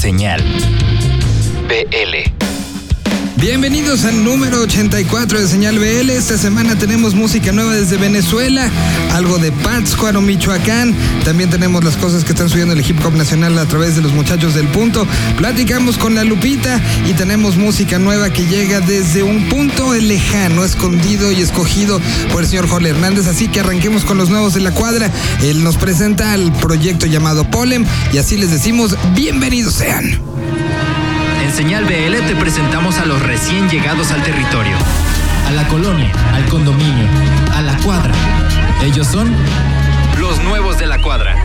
Señal BL. Bienvenidos al número 84 de Señal BL. Esta semana tenemos música nueva desde Venezuela, algo de Pátzcuaro, Michoacán. También tenemos las cosas que están subiendo el hip hop nacional a través de los muchachos del punto. Platicamos con la Lupita y tenemos música nueva que llega desde un punto lejano, escondido y escogido por el señor Jorge Hernández. Así que arranquemos con los nuevos de la cuadra. Él nos presenta el proyecto llamado Polem y así les decimos bienvenidos sean. En Señal BL te presentamos a los recién llegados al territorio. A la colonia, al condominio, a la cuadra. Ellos son los nuevos de la cuadra.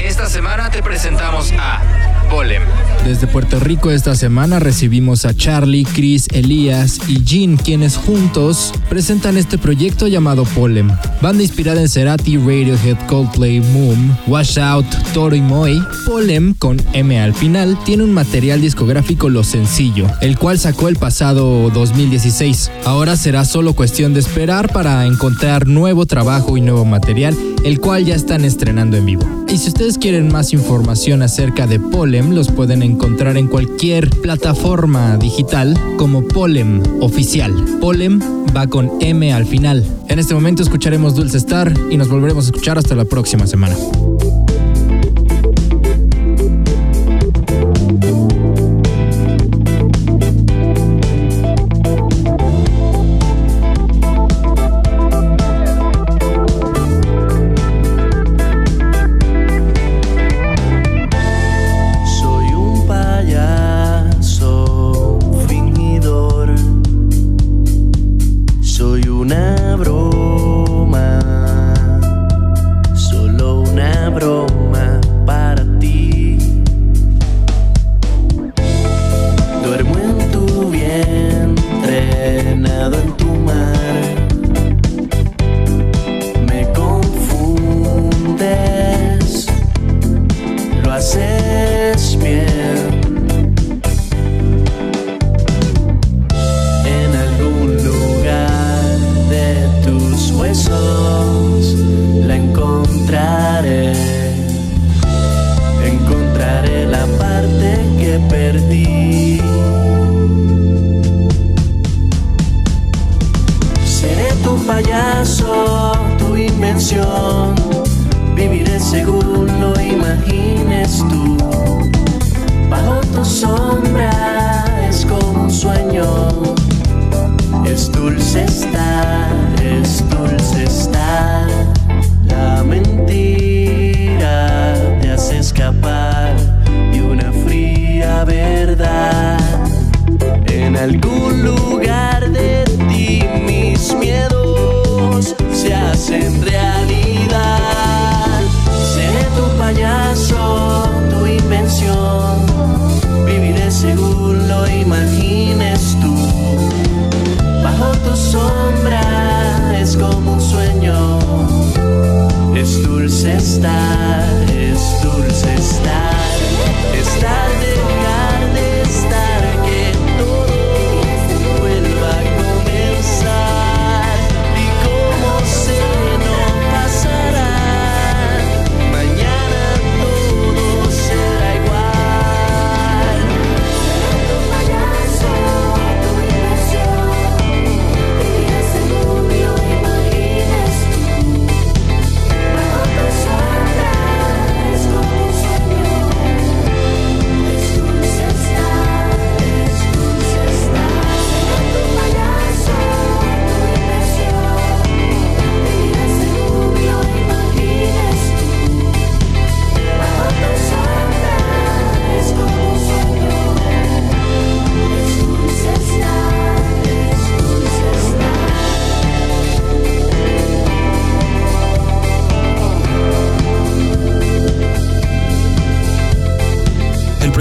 Esta semana te presentamos a Polem. Desde Puerto Rico esta semana recibimos a Charlie, Chris, Elías y Jean, quienes juntos presentan este proyecto llamado Polem. Banda inspirada en Cerati, Radiohead, Coldplay, Moon, Wash Out, Toro y Moy, Polem, con M al final, tiene un material discográfico Lo Sencillo, el cual sacó el pasado 2016. Ahora será solo cuestión de esperar para encontrar nuevo trabajo y nuevo material, el cual ya están estrenando en vivo. Y si ustedes quieren más información acerca de Polem, los pueden encontrar en cualquier plataforma digital como Polem Oficial. Polem va con M al final. En este momento escucharemos Dulce Star y nos volveremos a escuchar hasta la próxima semana.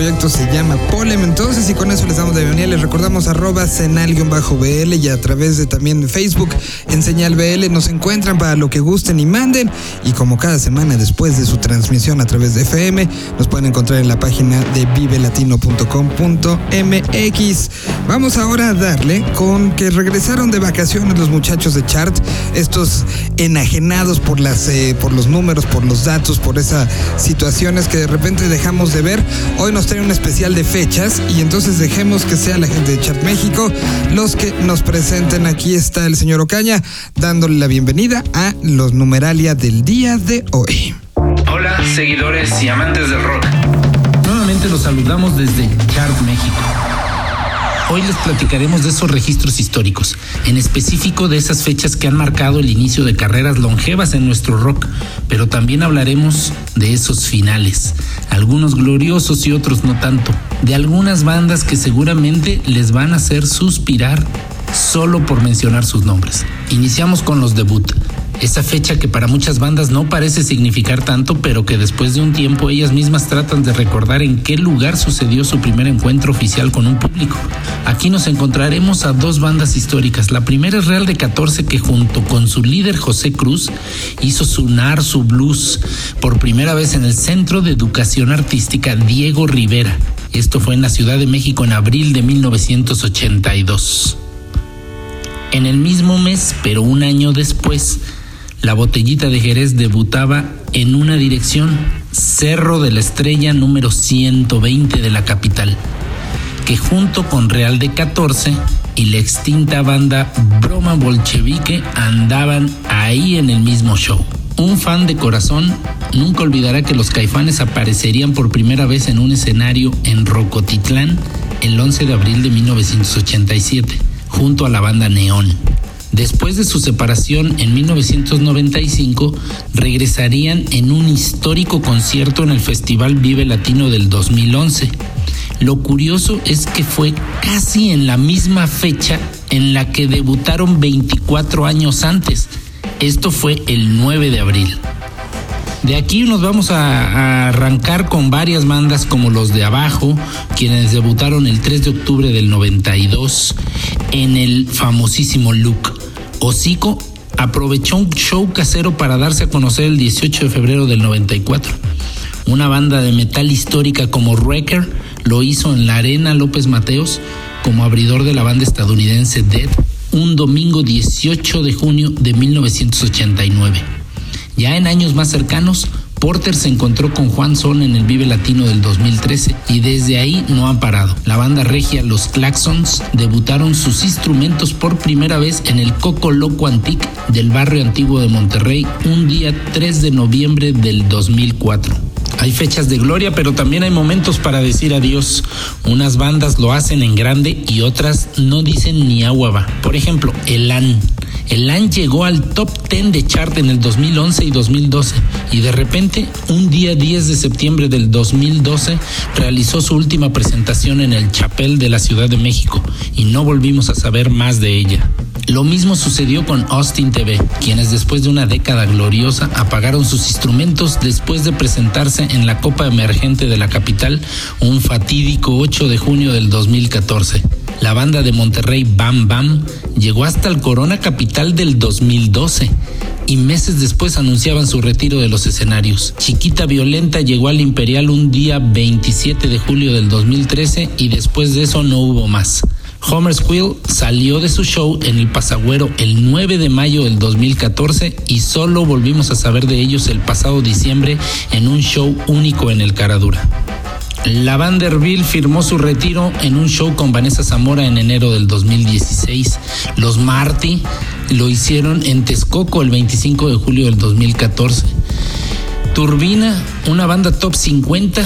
Se llama Polem. Entonces, y con eso les damos de bienvenida. Les recordamos arroba senal-bl y a través de también Facebook en Señal BL nos encuentran para lo que gusten y manden. Y como cada semana después de su transmisión a través de FM, nos pueden encontrar en la página de vivelatino.com.mx. Vamos ahora a darle con que regresaron de vacaciones los muchachos de Chart, estos enajenados por, las, eh, por los números, por los datos, por esas situaciones que de repente dejamos de ver. Hoy nos un especial de fechas y entonces dejemos que sea la gente de Chart México los que nos presenten. Aquí está el señor Ocaña dándole la bienvenida a los numeralia del día de hoy. Hola, seguidores y amantes del rock. Nuevamente los saludamos desde Chart México. Hoy les platicaremos de esos registros históricos, en específico de esas fechas que han marcado el inicio de carreras longevas en nuestro rock, pero también hablaremos de esos finales, algunos gloriosos y otros no tanto, de algunas bandas que seguramente les van a hacer suspirar solo por mencionar sus nombres. Iniciamos con los debut, esa fecha que para muchas bandas no parece significar tanto, pero que después de un tiempo ellas mismas tratan de recordar en qué lugar sucedió su primer encuentro oficial con un público. Aquí nos encontraremos a dos bandas históricas. La primera es Real de 14 que junto con su líder José Cruz hizo sonar su blues por primera vez en el Centro de Educación Artística Diego Rivera. Esto fue en la Ciudad de México en abril de 1982. En el mismo mes, pero un año después, la botellita de Jerez debutaba en una dirección, Cerro de la Estrella número 120 de la capital, que junto con Real de 14 y la extinta banda Broma Bolchevique andaban ahí en el mismo show. Un fan de corazón nunca olvidará que los caifanes aparecerían por primera vez en un escenario en Rocotitlán el 11 de abril de 1987, junto a la banda Neón. Después de su separación en 1995, regresarían en un histórico concierto en el Festival Vive Latino del 2011. Lo curioso es que fue casi en la misma fecha en la que debutaron 24 años antes. Esto fue el 9 de abril. De aquí nos vamos a, arrancar con varias bandas como los de abajo, quienes debutaron el 3 de octubre del 92 en el famosísimo Look. Hocico aprovechó un show casero para darse a conocer el 18 de febrero del 94. Una banda de metal histórica como Wrecker lo hizo en la Arena López Mateos como abridor de la banda estadounidense Dead un domingo 18 de junio de 1989. Ya en años más cercanos, Porter se encontró con Juan Son en el Vive Latino del 2013 y desde ahí no han parado. La banda regia Los Claxons debutaron sus instrumentos por primera vez en el Coco Loco Antique del barrio antiguo de Monterrey un día 3 de noviembre del 2004. Hay fechas de gloria, pero también hay momentos para decir adiós. Unas bandas lo hacen en grande y otras no dicen ni agua va. Por ejemplo, Elan el LAN llegó al top 10 de chart en el 2011 y 2012 y de repente, un día 10 de septiembre del 2012, realizó su última presentación en el Chapel de la Ciudad de México y no volvimos a saber más de ella. Lo mismo sucedió con Austin TV, quienes después de una década gloriosa apagaron sus instrumentos después de presentarse en la Copa Emergente de la capital un fatídico 8 de junio del 2014. La banda de Monterrey Bam Bam llegó hasta el Corona Capital del 2012 y meses después anunciaban su retiro de los escenarios. Chiquita Violenta llegó al Imperial un día 27 de julio del 2013 y después de eso no hubo más. Homer Squill salió de su show en el Pasagüero el 9 de mayo del 2014 y solo volvimos a saber de ellos el pasado diciembre en un show único en el Caradura. La Vanderbilt firmó su retiro en un show con Vanessa Zamora en enero del 2016. Los Marty lo hicieron en Texcoco el 25 de julio del 2014. Turbina, una banda top 50,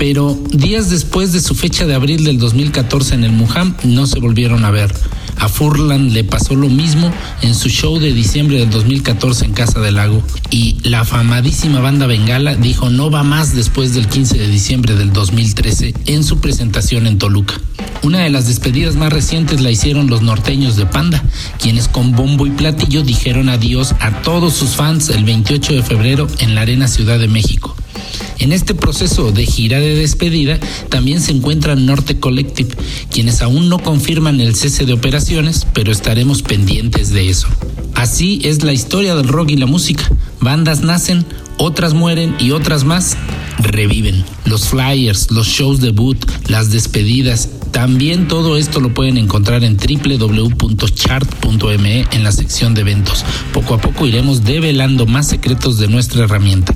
pero días después de su fecha de abril del 2014 en el Muham no se volvieron a ver. A Furlan le pasó lo mismo en su show de diciembre del 2014 en Casa del Lago y la famadísima banda Bengala dijo no va más después del 15 de diciembre del 2013 en su presentación en Toluca. Una de las despedidas más recientes la hicieron los norteños de Panda, quienes con bombo y platillo dijeron adiós a todos sus fans el 28 de febrero en la Arena Ciudad de México. En este proceso de gira de despedida también se encuentra Norte Collective, quienes aún no confirman el cese de operaciones, pero estaremos pendientes de eso. Así es la historia del rock y la música. Bandas nacen, otras mueren y otras más reviven. Los flyers, los shows debut, las despedidas, también todo esto lo pueden encontrar en www.chart.me en la sección de eventos. Poco a poco iremos develando más secretos de nuestra herramienta.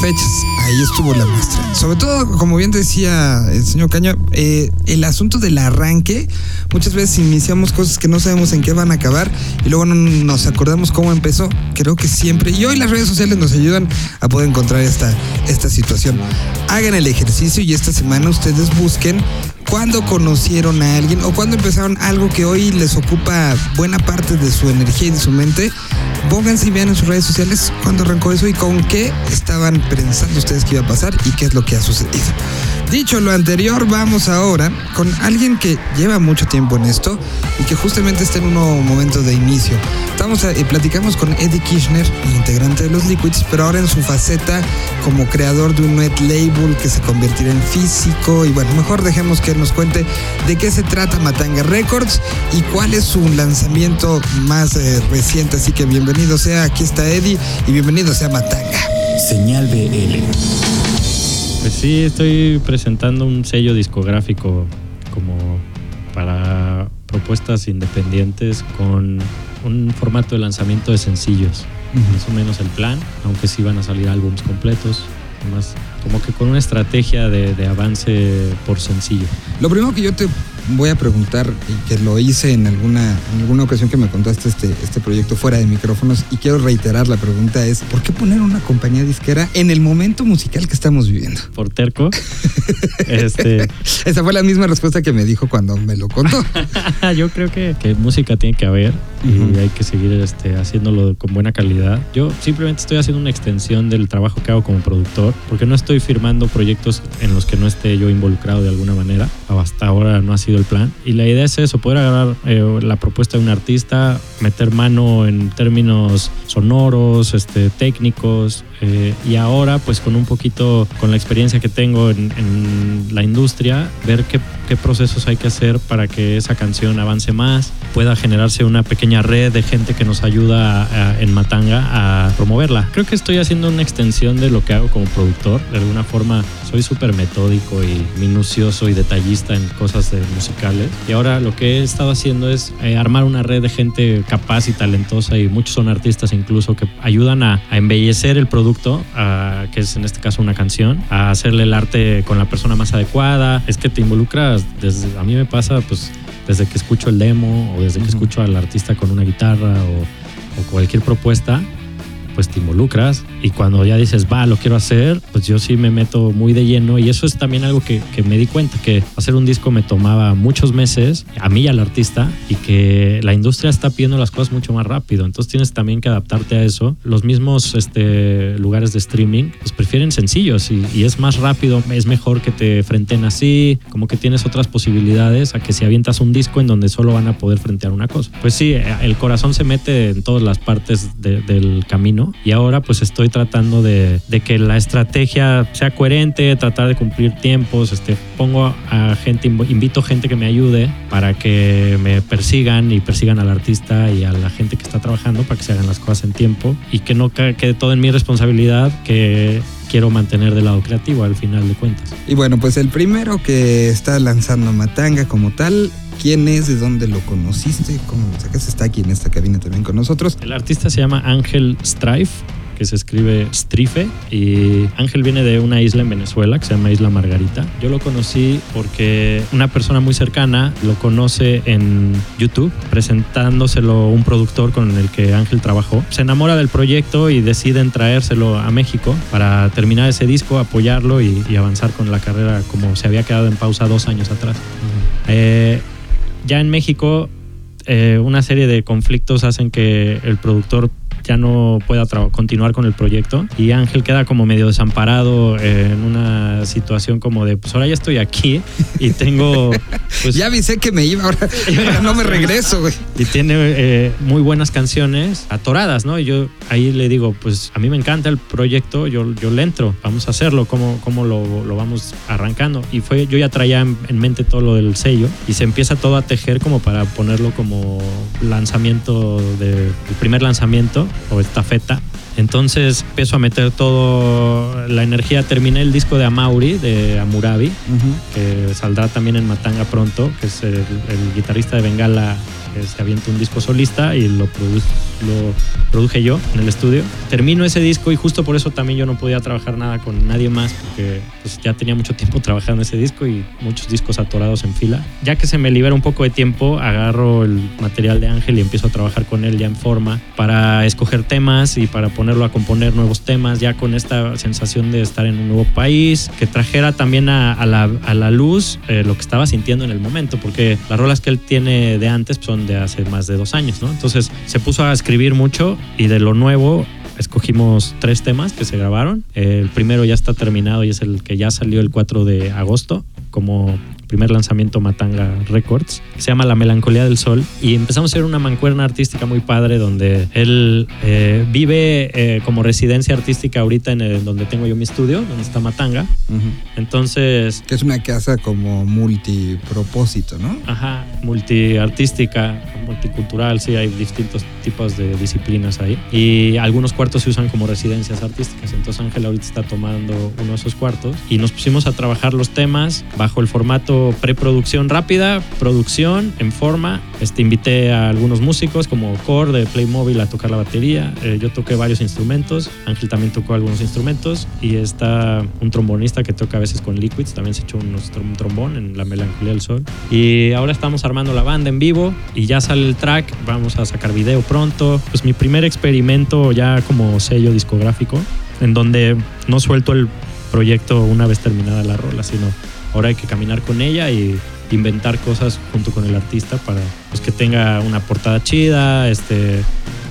Fechas, ahí estuvo la muestra. Sobre todo, como bien decía el señor Caño, eh, el asunto del arranque, muchas veces iniciamos cosas que no sabemos en qué van a acabar y luego no nos acordamos cómo empezó. Creo que siempre, y hoy las redes sociales nos ayudan a poder encontrar esta, esta situación. Hagan el ejercicio y esta semana ustedes busquen cuándo conocieron a alguien o cuándo empezaron algo que hoy les ocupa buena parte de su energía y de su mente. Pónganse y vean en sus redes sociales cuándo arrancó eso y con qué estaban pensando ustedes que iba a pasar y qué es lo que ha sucedido. Dicho lo anterior, vamos ahora con alguien que lleva mucho tiempo en esto y que justamente está en un nuevo momento de inicio. Estamos a, eh, platicamos con Eddie Kirchner, integrante de los Liquids, pero ahora en su faceta como creador de un net label que se convertirá en físico. Y bueno, mejor dejemos que nos cuente de qué se trata Matanga Records y cuál es su lanzamiento más eh, reciente. Así que bienvenido sea, aquí está Eddie y bienvenido sea Matanga. Señal BL. Pues sí, estoy presentando un sello discográfico como para propuestas independientes con un formato de lanzamiento de sencillos. Más o menos el plan, aunque sí van a salir álbumes completos. Más como que con una estrategia de, de avance por sencillo. Lo primero que yo te voy a preguntar, y que lo hice en alguna, en alguna ocasión que me contaste este, este proyecto fuera de micrófonos, y quiero reiterar la pregunta es, ¿por qué poner una compañía disquera en el momento musical que estamos viviendo? Por terco. este, Esa fue la misma respuesta que me dijo cuando me lo contó. yo creo que, que música tiene que haber y hay que seguir este, haciéndolo con buena calidad. Yo simplemente estoy haciendo una extensión del trabajo que hago como productor, porque no estoy firmando proyectos en los que no esté yo involucrado de alguna manera. Hasta ahora no ha sido el plan. Y la idea es eso, poder agarrar eh, la propuesta de un artista, meter mano en términos sonoros, este, técnicos, eh, y ahora pues con un poquito, con la experiencia que tengo en, en la industria, ver qué, qué procesos hay que hacer para que esa canción avance más, pueda generarse una pequeña red de gente que nos ayuda a- a- en Matanga a promoverla. Creo que estoy haciendo una extensión de lo que hago como productor. De alguna forma soy súper metódico y minucioso y detallista en cosas de musicales. Y ahora lo que he estado haciendo es eh, armar una red de gente capaz y talentosa y muchos son artistas incluso que ayudan a, a embellecer el producto, a- que es en este caso una canción, a hacerle el arte con la persona más adecuada. Es que te involucras, desde, a mí me pasa pues desde que escucho el demo o desde que escucho al artista con una guitarra o, o cualquier propuesta, pues te involucras y cuando ya dices, va, lo quiero hacer, pues yo sí me meto muy de lleno y eso es también algo que, que me di cuenta, que hacer un disco me tomaba muchos meses, a mí y al artista, y que la industria está pidiendo las cosas mucho más rápido, entonces tienes también que adaptarte a eso. Los mismos este, lugares de streaming, pues prefieren sencillos y, y es más rápido, es mejor que te frenten así, como que tienes otras posibilidades a que si avientas un disco en donde solo van a poder frentear una cosa. Pues sí, el corazón se mete en todas las partes de- del camino y ahora pues estoy tratando de, de que la estrategia sea coherente, tratar de cumplir tiempos, este, pongo a gente, inv- invito gente que me ayude para que me persigan y persigan al artista y a la gente que está trabajando para que se hagan las cosas en tiempo y que no quede todo en mi responsabilidad que quiero mantener del lado creativo al final de cuentas. Y bueno, pues el primero que está lanzando Matanga como tal, ¿quién es? ¿De dónde lo conociste? ¿Cómo lo sacaste? Está aquí en esta cabina también con nosotros. El artista se llama Ángel Strife, que se escribe Strife, y Ángel viene de una isla en Venezuela que se llama Isla Margarita. Yo lo conocí porque una persona muy cercana lo conoce en YouTube, presentándoselo un productor con el que Ángel trabajó. Se enamora del proyecto y deciden traérselo a México para terminar ese disco, apoyarlo y, y avanzar con la carrera como se había quedado en pausa dos años atrás. Eh, ya en México eh, una serie de conflictos hacen que el productor ya no pueda continuar con el proyecto y Ángel queda como medio desamparado eh, en una situación como de pues ahora ya estoy aquí y tengo pues ya avisé que me iba, ahora, ahora no me regreso, güey. y tiene eh, muy buenas canciones atoradas, ¿no? Y yo ahí le digo, pues a mí me encanta el proyecto, yo, yo le entro, vamos a hacerlo, ¿cómo, cómo lo, lo vamos arrancando? Y fue, yo ya traía en, en mente todo lo del sello y se empieza todo a tejer como para ponerlo como lanzamiento, de, el primer lanzamiento o estafeta. Entonces empiezo a meter todo la energía. Terminé el disco de Amauri, de Amurabi, que saldrá también en Matanga pronto, que es el, el guitarrista de Bengala que se avienta un disco solista y lo, produ- lo produje yo en el estudio. Termino ese disco y justo por eso también yo no podía trabajar nada con nadie más porque pues, ya tenía mucho tiempo trabajando ese disco y muchos discos atorados en fila. Ya que se me libera un poco de tiempo, agarro el material de Ángel y empiezo a trabajar con él ya en forma para escoger temas y para ponerlo a componer nuevos temas, ya con esta sensación de estar en un nuevo país, que trajera también a, a la, a la luz eh, lo que estaba sintiendo en el momento, porque las rolas que él tiene de antes son de hace más de dos años, ¿no? Entonces se puso a escribir mucho y de lo nuevo escogimos tres temas que se grabaron. El primero ya está terminado y es el que ya salió el 4 de agosto como primer lanzamiento Matanga Records. Se llama La Melancolía del Sol y empezamos a hacer una mancuerna artística muy padre donde él eh, vive eh, como residencia artística ahorita en el- donde tengo yo mi estudio, donde está Matanga. Entonces Que es una casa como multipropósito, ¿no? Ajá, multiartística, multicultural, sí, hay distintos tipos de disciplinas ahí. Y algunos cuartos se usan como residencias artísticas. Entonces Ángel ahorita está tomando uno de esos cuartos y nos pusimos a trabajar los temas bajo el formato preproducción rápida, producción en forma. Este, invité a algunos músicos como Core de Playmobil a tocar la batería. Eh, yo toqué varios instrumentos. Ángel también tocó algunos instrumentos y está un trombonista que toca a veces con Liquids. También se echó un trombón en La Melancolía del Sol. Y ahora estamos armando la banda en vivo y ya sale track. Vamos a sacar video pronto. Pues mi primer experimento ya como sello discográfico en donde no suelto el proyecto una vez terminada la rola, sino ahora hay que caminar con ella y inventar cosas junto con el artista para pues, que tenga una portada chida, este,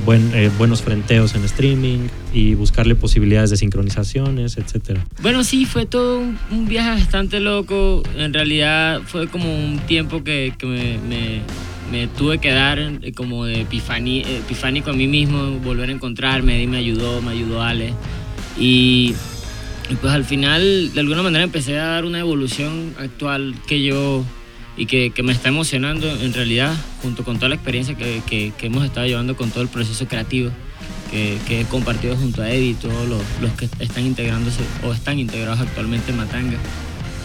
eh, buenos frenteos en streaming y buscarle posibilidades de sincronizaciones, etcétera. Bueno, sí, fue todo un, viaje bastante loco. En realidad fue como un tiempo que, me- me tuve que dar eh, como de epifani- epifánico a mí mismo, volver a encontrarme. Eddie me ayudó, me ayudó Ale. Y, y pues al final, de alguna manera, empecé a dar una evolución actual que yo y que, que me está emocionando en realidad, junto con toda la experiencia que, que- hemos estado llevando con todo el proceso creativo que, que he compartido junto a Eddie y todos los, los que están integrándose o están integrados actualmente en Matanga.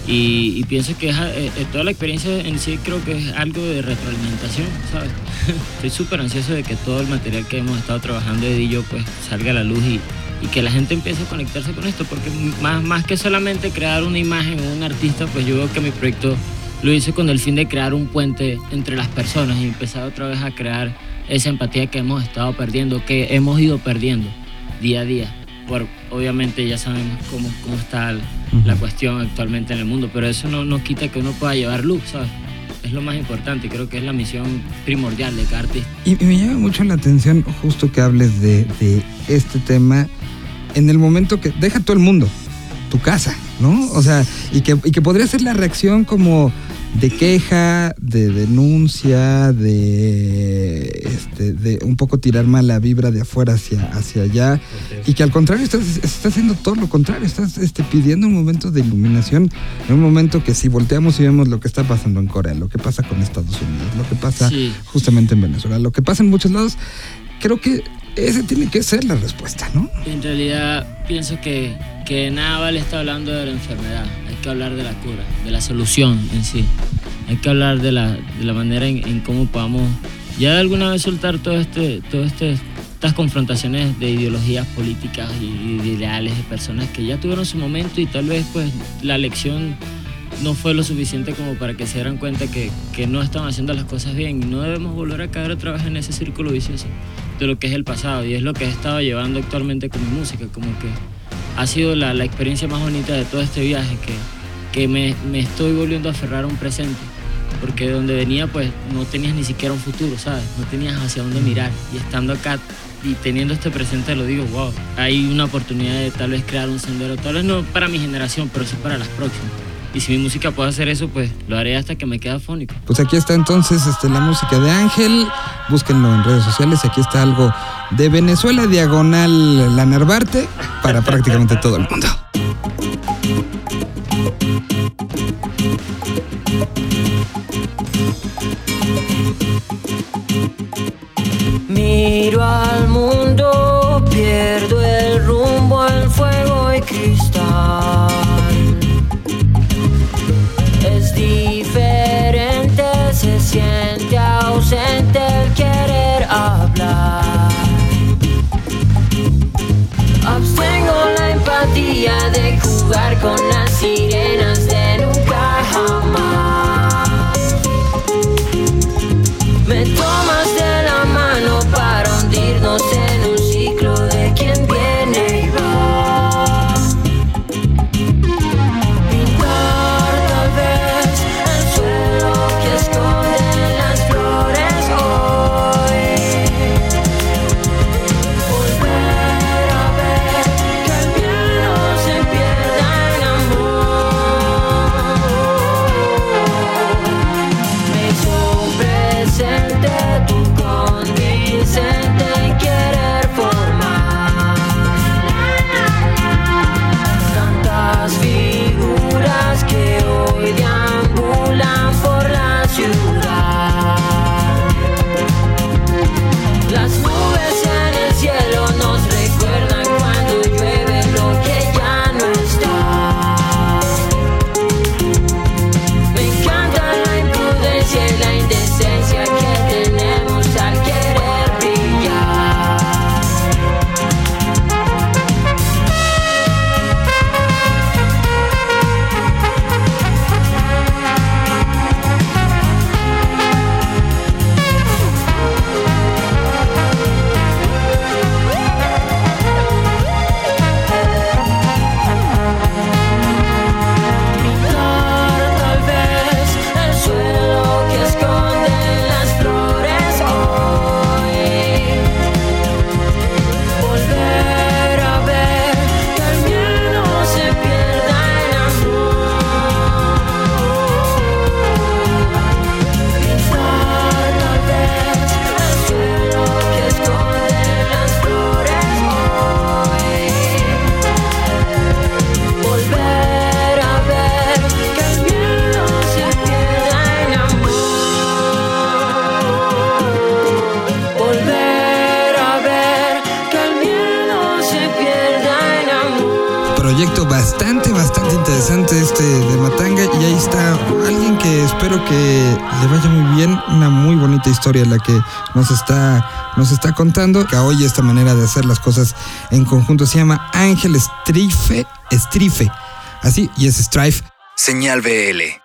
Y, pienso que es, eh, toda la experiencia en sí creo que es algo de retroalimentación, ¿sabes? Estoy súper ansioso de que todo el material que hemos estado trabajando y yo pues salga a la luz y, y que la gente empiece a conectarse con esto, porque más, más que solamente crear una imagen o un artista, pues yo veo que mi proyecto lo hice con el fin de crear un puente entre las personas y empezar otra vez a crear esa empatía que hemos estado perdiendo, que hemos ido perdiendo día a día. Por, obviamente ya sabemos cómo, cómo está la cuestión actualmente en el mundo, pero eso no, no quita que uno pueda llevar luz, ¿sabes? Es lo más importante, creo que es la misión primordial de cada artista. Y, y me llama mucho la atención justo que hables de, de este tema en el momento que deja todo el mundo, tu casa, ¿no? O sea, y que, y que podría ser la reacción como de queja, de denuncia, de, este, de un poco tirar mala vibra de afuera hacia, hacia allá. Y que al contrario, estás, estás haciendo todo lo contrario, estás este, pidiendo un momento de iluminación, en un momento que si volteamos y vemos lo que está pasando en Corea, lo que pasa con Estados Unidos, lo que pasa Sí. justamente en Venezuela, lo que pasa en muchos lados, creo que esa tiene que ser la respuesta, ¿no? En realidad pienso que, que nada vale estar hablando de la enfermedad, que hablar de la cura, de la solución en sí. Hay que hablar de la, de la manera en, en cómo podamos ya de alguna vez soltar todo este, todo este, estas confrontaciones de ideologías políticas y de ideales de personas que ya tuvieron su momento y tal vez pues la lección no fue lo suficiente como para que se dieran cuenta que, que no estaban haciendo las cosas bien y no debemos volver a caer otra vez en ese círculo vicioso de lo que es el pasado y es lo que he estado llevando actualmente con mi música, como que ha sido la, la experiencia más bonita de todo este viaje, que, que me, me estoy volviendo a aferrar a un presente, porque de donde venía pues no tenías ni siquiera un futuro, ¿sabes? No tenías hacia dónde mirar y estando acá y teniendo este presente lo digo, wow, hay una oportunidad de tal vez crear un sendero, tal vez no para mi generación, pero sí para las próximas. Y si mi música puede hacer eso, pues lo haré hasta que me quede afónico. Pues aquí está entonces este, la música de Ángel, búsquenlo en redes sociales, aquí está algo de Venezuela, diagonal la Narvarte, para prácticamente todo el mundo. Miro al mundo, pierdo el rumbo al fuego y cristal. siente ausente el querer hablar. Abstengo la empatía de jugar con la sirena. nos está, nos está contando, que hoy esta manera de hacer las cosas en conjunto se llama Ángel Strife, Strife, así, y es Strife. Señal BL.